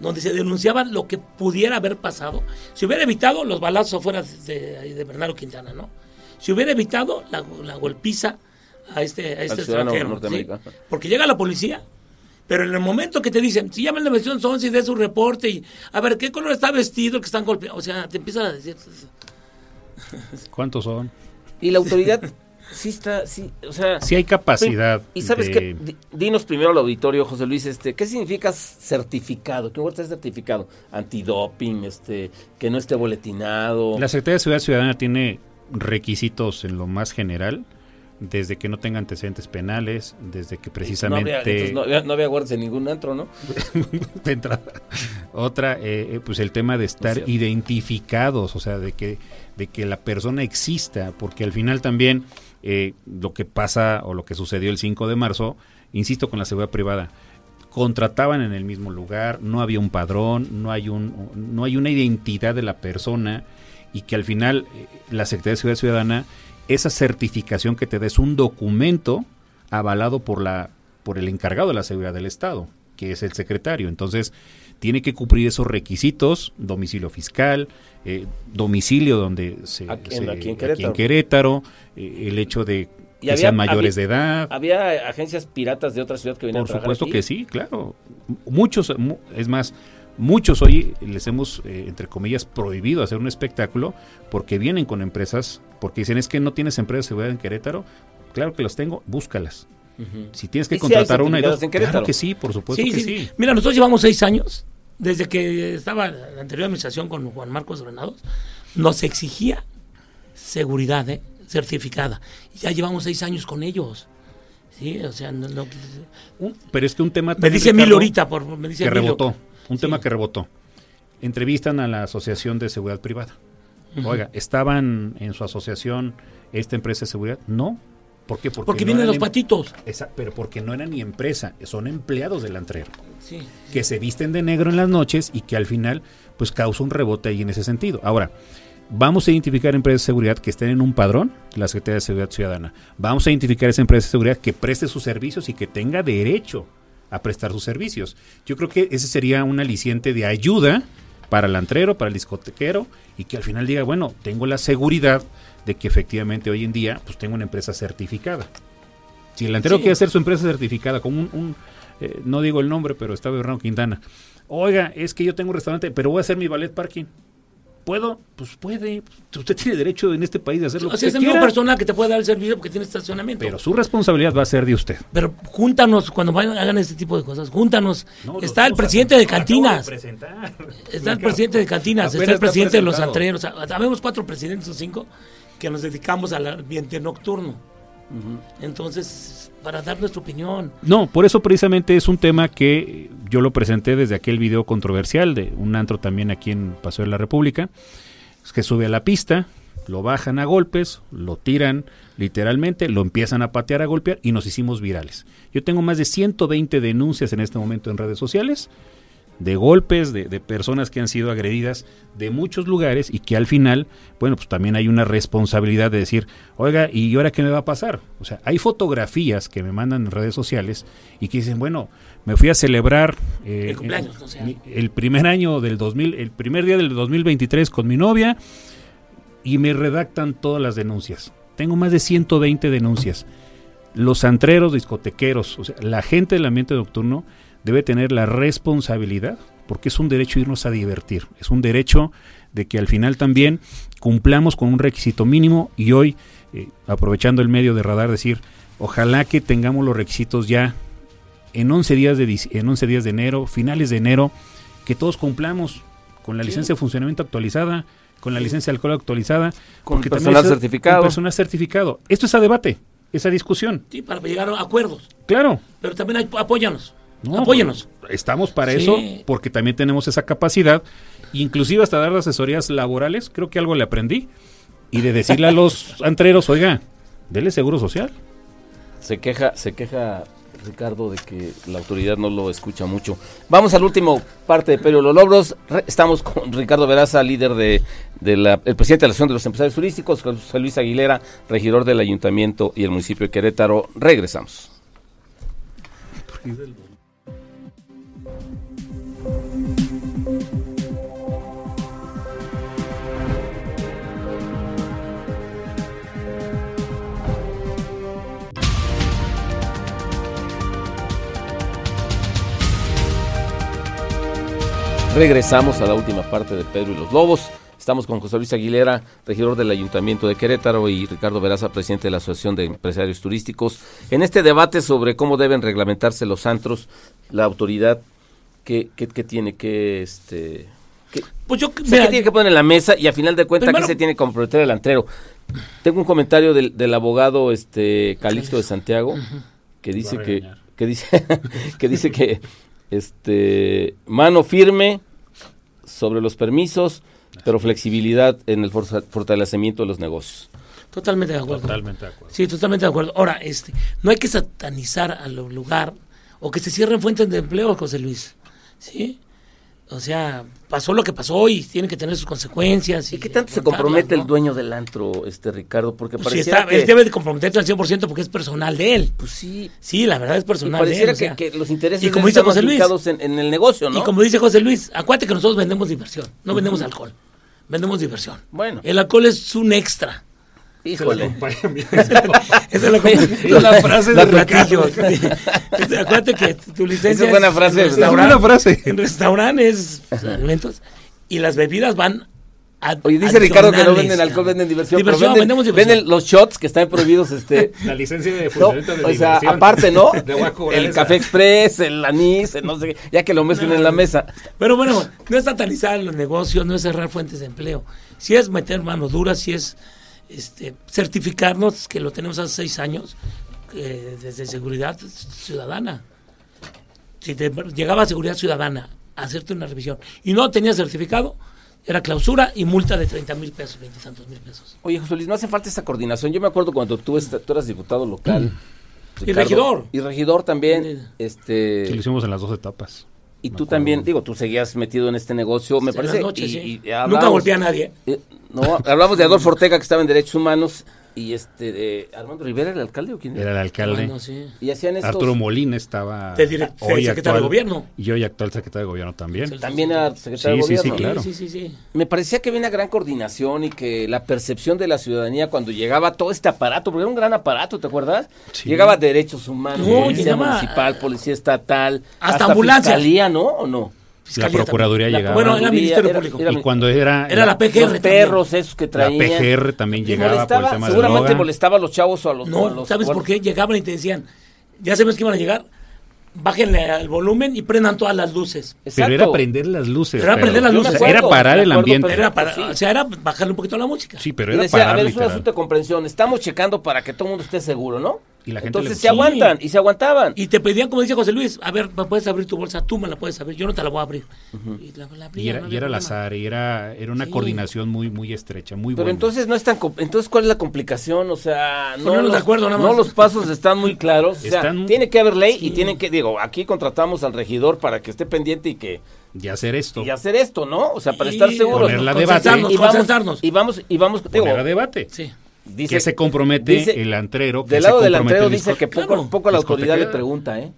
donde se denunciaba lo que pudiera haber pasado. Si hubiera evitado los balazos afuera de, de Bernardo Quintana, ¿no? Si hubiera evitado la, la golpiza a este, a este extranjero. Porque llega la policía, pero en el momento que te dicen, si llama el 911 y de su reporte y a ver qué color está vestido el que están golpeando, o sea, te empiezan a decir, ¿cuántos son? Y la autoridad [laughs] sí está, sí, o sea... Si hay capacidad. Y sabes de- qué, Di- dinos primero al auditorio, José Luis, este, ¿qué significa certificado? ¿Qué está certificado? Antidoping, este, que no esté boletinado. La Secretaría de Seguridad Ciudadana tiene requisitos en lo más general, desde que no tenga antecedentes penales, desde que no precisamente... había, no, había, no había guardias en ningún antro, ¿no? [laughs] de entrada. Otra, eh, eh, pues el tema de estar cierto. identificados, o sea, de que, de que la persona exista, porque al final también eh, lo que pasa o lo que sucedió el 5 de marzo, insisto con la seguridad privada, contrataban en el mismo lugar, no había un padrón, no hay un, no hay una identidad de la persona y que al final eh, la Secretaría de Seguridad Ciudadana, esa certificación que te da es un documento avalado por la por el encargado de la seguridad del Estado, que es el secretario. Entonces, tiene que cumplir esos requisitos, domicilio fiscal, eh, domicilio donde se... Aquí- se- aquí en Querétaro. Querétaro, eh, el hecho de Y que había- sean mayores había- de edad. Había agencias piratas de otra ciudad que venían Por a trabajar supuesto aquí. que sí, claro. Muchos, mu- es más, Muchos hoy les hemos, eh, entre comillas, prohibido hacer un espectáculo porque vienen con empresas, porque dicen es que no tienes empresa de seguridad en Querétaro. Claro que las tengo, búscalas. Si tienes que ¿Y si contratar una y dos, claro que sí, por supuesto Sí, que sí. sí. Mira, nosotros llevamos seis años, desde que estaba la anterior administración con Juan Marcos Granados, nos exigía seguridad ¿eh? certificada. Ya llevamos seis años con ellos. Sí, o sea, no, no- Un- pero es que un tema me también, dice Mil ahorita, por, me dice que Emilio. rebotó, un Sí. tema que rebotó. Entrevistan a la Asociación de Seguridad Privada. Oiga, ¿estaban en su asociación esta empresa de seguridad? No. ¿Por qué? Porque no vienen los em- patitos. Esa- pero porque no eran ni empresa, son empleados del antrero, Sí. que se visten de negro en las noches y que al final pues causa un rebote ahí en ese sentido. Ahora, vamos a identificar empresas de seguridad que estén en un padrón, la Secretaría de Seguridad Ciudadana. Vamos a identificar esa empresa de seguridad que preste sus servicios y que tenga derecho a prestar sus servicios. Yo creo que ese sería un aliciente de ayuda para el antrero, para el discotequero y que al final diga, bueno, tengo la seguridad de que efectivamente hoy en día pues tengo una empresa certificada. Si el antrero Sí. quiere hacer su empresa certificada como un, un, eh, no digo el nombre, pero está Bernardo Quintana. Oiga, es que yo tengo un restaurante, pero voy a hacer mi ballet parking. ¿Puedo? Pues puede. Usted tiene derecho en este país de hacer lo O sea, es misma quiera. persona que te puede dar el servicio porque tiene estacionamiento. Pero su responsabilidad va a ser de usted. Pero júntanos, cuando vayan, hagan este tipo de cosas, júntanos. No, está el a- presidente de cantinas, está el presidente de cantinas, está el presidente de los antreros. O sea, Habemos cuatro presidentes o cinco que nos dedicamos al ambiente nocturno. Entonces, para dar nuestra opinión. No, por eso precisamente es un tema que yo lo presenté desde aquel video controversial de un antro también aquí en Paseo de la República, es que sube a la pista, lo bajan a golpes, lo tiran literalmente, lo empiezan a patear a golpear y nos hicimos virales. Yo tengo más de 120 denuncias en este momento en redes sociales de golpes, de, de personas que han sido agredidas de muchos lugares y que al final, bueno, pues también hay una responsabilidad de decir, oiga, ¿y ahora qué me va a pasar? O sea, hay fotografías que me mandan en redes sociales y que dicen, bueno, me fui a celebrar eh, El cumpleaños, o sea. el primer año del 2000, el primer día del 2023 con mi novia y me redactan todas las denuncias. Tengo más de 120 denuncias. Los antreros, discotequeros, o sea, la gente del ambiente nocturno debe tener la responsabilidad, porque es un derecho irnos a divertir, es un derecho de que al final también cumplamos con un requisito mínimo y hoy, eh, aprovechando el medio de radar, decir, ojalá que tengamos los requisitos ya en 11 días de, en 11 días de enero, finales de enero, que todos cumplamos con la Sí. licencia de funcionamiento actualizada, con la licencia de alcohol actualizada, Con porque también personal eso- certificado. Con personal certificado. Esto es a debate, esa discusión. Sí, para llegar a acuerdos. Claro. Pero también hay, apóyanos. No, apóyanos. Estamos para Sí. eso porque también tenemos esa capacidad, inclusive hasta dar asesorías laborales, creo que algo le aprendí, y de decirle a [laughs] los antreros, oiga, dele seguro social. Se queja, se queja Ricardo de que la autoridad no lo escucha mucho. Vamos al último parte de Perio Los Logros. Re- estamos con Ricardo Veraza, líder de, de la, el presidente de la Asociación de los Empresarios Turísticos, José Luis Aguilera, regidor del Ayuntamiento y el municipio de Querétaro. Regresamos. Regresamos a la última parte de Pedro y los Lobos. Estamos con José Luis Aguilera, regidor del Ayuntamiento de Querétaro, y Ricardo Veraza, presidente de la Asociación de Empresarios Turísticos. En este debate sobre cómo deben reglamentarse los antros, la autoridad, ¿qué, qué, qué tiene que este, Pues yo, o sea, mira, ¿qué tiene que poner en la mesa y a final de cuentas qué se tiene que comprometer el antrero? Tengo un comentario del, del abogado este Calixto de Santiago que dice que, que dice que dice que este mano firme sobre los permisos, pero flexibilidad en el forza- fortalecimiento de los negocios. totalmente de acuerdo. Totalmente de acuerdo. Sí, totalmente de acuerdo. Ahora, este, no hay que satanizar al lugar o que se cierren fuentes de empleo, José Luis. ¿Sí? O sea, pasó lo que pasó y tiene que tener sus consecuencias. ¿Y qué tanto se compromete ¿no? el dueño del antro, este Ricardo? Porque Pues sí, pareciera está, que él debe de comprometerse al 100% porque es personal de él. pues sí, Sí, la verdad es y personal de él. pareciera o sea. que, que los intereses y como de él dice José Luis, en el negocio, ¿no? Y como dice José Luis, acuérdate que nosotros vendemos diversión, no vendemos alcohol, vendemos diversión. Bueno. El alcohol es un extra. Híjole. Esa [laughs] es la, Es una frase la de platillo. [laughs] Acuérdate que tu licencia Esa es buena frase. en Es una restaurante- frase. En restaurantes, alimentos y las bebidas van a- Oye, dice Ricardo que no venden alcohol, venden diversión. Diversión, pero venden, vendemos diversión. venden los shots que están prohibidos, este. [laughs] La licencia de No, funcionamiento de o sea, diversión. aparte, ¿no? El esa. café express, el anís, el no sé qué, ya que lo mezclen en la mesa. Pero bueno, no es satanizar los negocios, no es cerrar fuentes de empleo. Si es meter mano dura, si es este, certificarnos, que lo tenemos hace seis años, eh, desde seguridad ciudadana. Si te llegaba seguridad ciudadana a hacerte una revisión y no tenías certificado, era clausura y multa de 30 mil pesos, 20 y tantos mil pesos. Oye, José Luis, no hace falta esa coordinación. Yo me acuerdo cuando tú, tú eras diputado local. [clears throat] Y regidor. Y regidor también. Sí. Este. Sí, lo hicimos en las dos etapas. Y Me tú acuerdo. también, digo, tú seguías metido en este negocio, me parece. noches, y- sí. y Nunca golpeé a nadie. eh, no, hablamos de Adolfo Ortega que estaba en Derechos Humanos y este de Armando Rivera, el alcalde o quién Era el alcalde. Bueno, sí. Y hacían estos. Arturo Molina estaba De direct- de secretario de gobierno. Y hoy actual secretario de gobierno también. También era secretario Sí, de sí, sí, gobierno. claro. Sí, sí, sí. Me parecía que había una gran coordinación y que la percepción de la ciudadanía cuando llegaba todo este aparato, porque era un gran aparato, ¿te acuerdas? Sí. Llegaba derechos humanos, No, policía llegaba- municipal, policía estatal, Hasta ambulancia. fiscalía, ¿no? ¿O no? La procuraduría La llegaba. Bueno, era Ministerio era- Público. era- y cuando era, Era la PGR. Los también. perros esos que la traían. PGR también llegaba por el tema de seguramente droga. molestaba a los chavos o a los... No, a los ¿sabes por qué? Llegaban y te decían, ya sabes que iban a llegar, bájenle al volumen y prendan todas las luces. Pero era prender las luces. Era prender las luces. era parar el ambiente. Era para, sí. O sea, era bajarle un poquito la música. Sí, pero era decía, a parar ver, es un asunto de comprensión. Estamos checando para que todo el mundo esté seguro, ¿no? Y la gente Entonces le se aguantan y se aguantaban. Y te pedían, como dice José Luis, a ver, ¿me puedes abrir tu bolsa? Tú me la puedes abrir, yo no te la voy a abrir. Y la, la abría, Y era, no y era problema. azar, y era, era una Sí. coordinación muy muy estrecha, muy Pero buena. entonces no es tan... Entonces, ¿cuál es la complicación? O sea, no, Ponernos de los, acuerdo nada no más. los pasos están muy claros. O sea, Están- tiene que haber ley y tienen que... Digo, aquí contratamos al regidor para que esté pendiente y que... y hacer esto, Y hacer esto, ¿no? O sea, para Y estar seguros. ponerla a debate. Concentrarnos, y vamos, y vamos, y vamos, digo, poner a debate. Sí. Dice, que se compromete dice- el antrero. que del lado del antrero dice que poco, Claro. poco la autoridad le pregunta, ¿eh?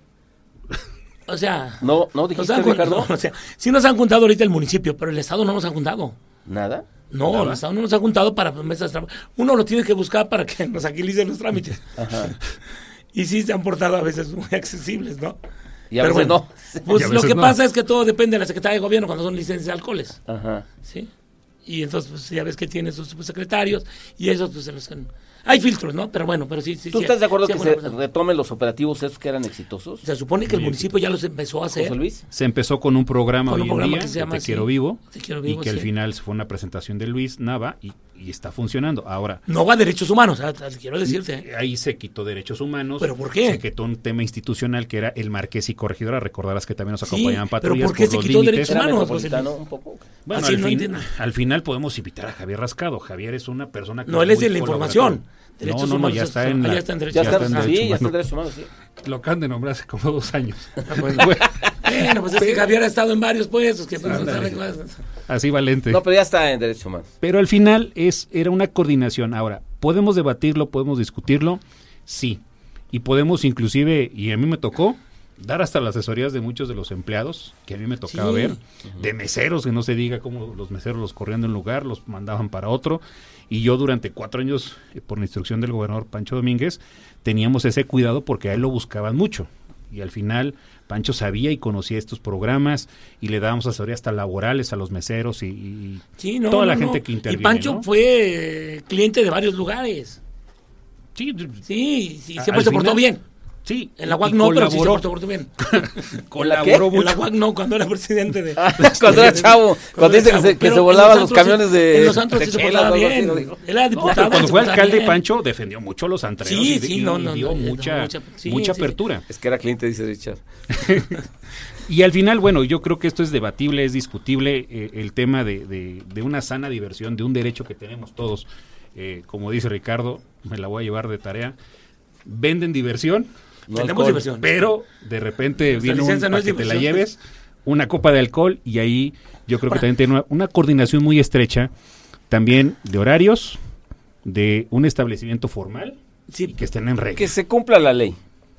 O sea, No, no nos dijiste, han jun- Ricardo. no, [laughs] o sea, sí nos han juntado ahorita el municipio, pero el Estado no nos ha juntado. Nada. No, el Estado no nos ha juntado para mesas de trabajo. Uno lo tiene que buscar para que nos agilicen los trámites. [laughs] Y sí se han portado a veces muy accesibles, ¿no? Y a Pero veces bueno, no. Pues lo que no. pasa es que todo depende de la Secretaría de Gobierno cuando son licencias de alcoholes, Ajá. ¿sí? Y entonces pues, ya ves que tiene sus subsecretarios y esos pues se los... Hay filtros, ¿no? Pero bueno, pero sí... sí ¿Tú sí, estás de acuerdo sí, que se retomen los operativos esos que eran exitosos? Se supone que el municipio ya los empezó a hacer. José Luis. Se empezó con un programa Con un programa en que se llama Te Quiero Vivo, Te Quiero y Vivo, que al final fue una presentación de Luis Nava y, y está funcionando. Ahora, No va a derechos humanos, ah, quiero decirte. ahí se quitó derechos humanos. ¿Pero por qué? Se quitó un tema institucional que era el Marqués y Corregidora. Recordarás que también nos Sí, acompañaban pero patrullas ¿por qué se quitó derechos humanos, un poco. Bueno, Así al, no fin- entiendo. al final podemos invitar a Javier Rascado. Javier es una persona que No, él es de la información. Derechos No, no, no, humanos ya es- está en, ah, la- ya está en derechos Ya, está, está en sí, derechos ya está en humanos. derechos humanos, sí. Lo acaban de nombrar hace como dos años. [laughs] Bueno, pues es que Javier ha estado en varios puestos. Que pues, Así valente. No, pero ya está en derechos humanos. Pero al final es, era una coordinación. Ahora, ¿podemos debatirlo, podemos discutirlo? Sí. Y podemos inclusive, y a mí me tocó, dar hasta las asesorías de muchos de los empleados, que a mí me tocaba Sí. ver, de meseros, que no se diga cómo los meseros los corrían de un lugar, los mandaban para otro. Y yo durante cuatro años, eh, por la instrucción del gobernador Pancho Domínguez, teníamos ese cuidado porque a él lo buscaban mucho. Y al final Pancho sabía y conocía estos programas y le dábamos asesoría hasta laborales a los meseros y, y Sí, no, toda la no, gente que interviene. Y Pancho fue eh, cliente de varios lugares. Sí, Sí, siempre al se portó bien. Sí. En la UAC no, pero sí se colaboró- portó, portó bien. [laughs] Colaboró En la mucho. UAC no, cuando era presidente de... [laughs] cuando era chavo, cuando dice que se, que se volaban los camiones de. En los antros sí se portaba bien. era diputado. cuando fue alcalde bien. Pancho defendió mucho a los antreros Sí, y, sí, y- no, y no, dio mucha, mucha- sí, mucha sí. apertura. Es que era cliente, dice Richard. [laughs] Y al final, bueno, yo creo que esto es debatible, es discutible eh, el tema de, de- de una sana diversión, de un derecho que tenemos todos. Eh, como dice Ricardo, me la voy a llevar de tarea. Venden diversión, No Tenemos alcohol. diversión. pero de repente Nuestra viene un, no para que te la lleves, una copa de alcohol y ahí yo creo que también tiene una, una coordinación muy estrecha, también de horarios, de un establecimiento formal Sí, y que estén en regla. Que se cumpla la ley.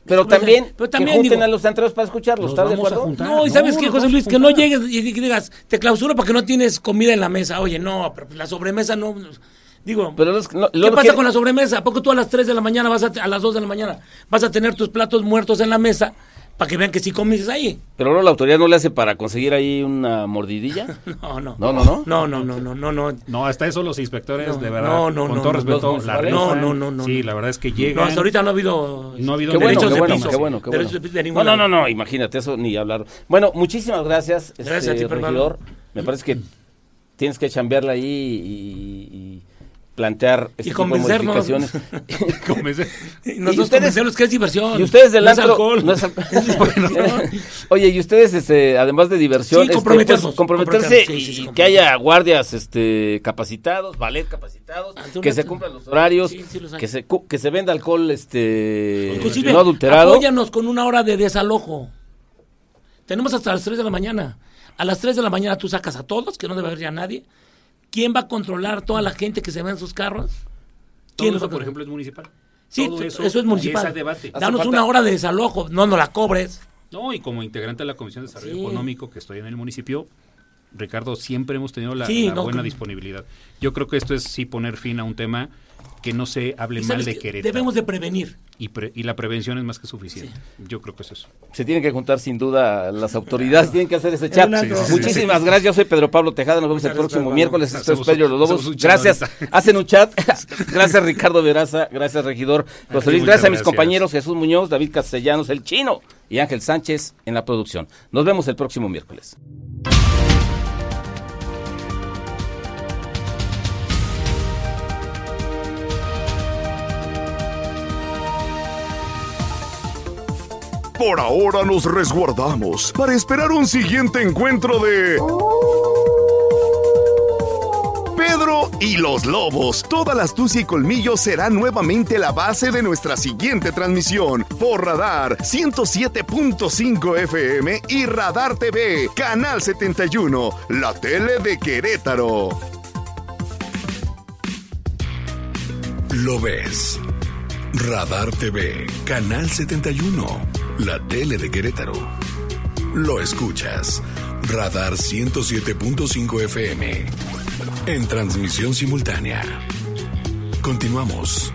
Pero también, pero también que junten digo- a los antreros para escucharlos. Los ¿Estás de vamos a acuerdo? juntar. No, y No, sabes qué, nos José Luis, que no llegues y, y digas, te clausuro porque no tienes comida en la mesa. Oye, no, pero la sobremesa no. Digo, Pero los- no- ¿qué pasa con la sobremesa? ¿A poco tú a las 3 de la mañana, vas a, a las 2 de la mañana, vas a tener tus platos muertos en la mesa para que vean que sí comiste ahí? Pero luego la autoridad no le hace para conseguir ahí una mordidilla. [laughs] No, no. No, no, no. No, no, no, no, no, no. No, hasta eso los inspectores, No, de verdad, no, no, con no, todo no, respeto, la. No, no, no, no, Sí, no. la verdad es que No, llegan. hasta ahorita no ha habido... No ha habido Qué bueno, derechos qué de bueno, piso. qué bueno, qué bueno. Derechos de- de No, ningún no, no, no, imagínate eso ni hablar. Bueno, muchísimas gracias, Gracias este, a ti, regidor. Me parece que tienes que chambearla ahí y, y plantear este Y tipo de modificaciones. [laughs] [laughs] Y nosotros ustedes- que es diversión. Y ustedes del no es alcohol. es. [laughs] Oye, y ustedes, este, además de diversión, Sí, este, pues, comprometerse sí, sí, y que haya guardias, este, capacitados, ballet capacitados, Ante que se cumplan los horarios, los que se que se venda alcohol, este, Inclusive, no adulterado. apóyanos con una hora de desalojo. Tenemos hasta las 3 de la mañana. A las 3 de la mañana tú sacas a todos, que no debe haber ya nadie. ¿Quién va a controlar toda la gente que se ve en sus carros? Todo ¿Quién los va eso, a por controlar? ejemplo, es municipal. Sí, Todo eso, eso, es municipal. es debate. Danos falta- una hora de desalojo, no nos la cobres. No, y como integrante de la Comisión de Desarrollo Sí. Económico que estoy en el municipio, Ricardo, siempre hemos tenido la, Sí, la no, buena que- disponibilidad. Yo creo que esto es sí poner fin a un tema que no se hable mal de que Querétaro. debemos de prevenir. y, pre- y la prevención es más que suficiente. Yo creo que es eso. Se tienen que juntar sin duda las autoridades, tienen que hacer ese chat. Sí, sí, Muchísimas gracias, yo soy Pedro Pablo Tejada, nos vemos el próximo miércoles, esto es Pedro Los Lobos. Gracias, [laughs] hacen un chat. [laughs] gracias Ricardo Veraza, gracias regidor José Luis, gracias a mis gracias. compañeros Jesús Muñoz, David Castellanos, El Chino y Ángel Sánchez en la producción. Nos vemos el próximo miércoles. Por ahora nos resguardamos para esperar un siguiente encuentro de... Pedro y los Lobos. Toda la astucia y colmillo será nuevamente la base de nuestra siguiente transmisión por Radar 107.5 FM y Radar TV, Canal 71, la tele de Querétaro. Lo ves. Radar TV, Canal 71, la tele de Querétaro. Lo escuchas. Radar 107.5 FM. En transmisión simultánea. Continuamos.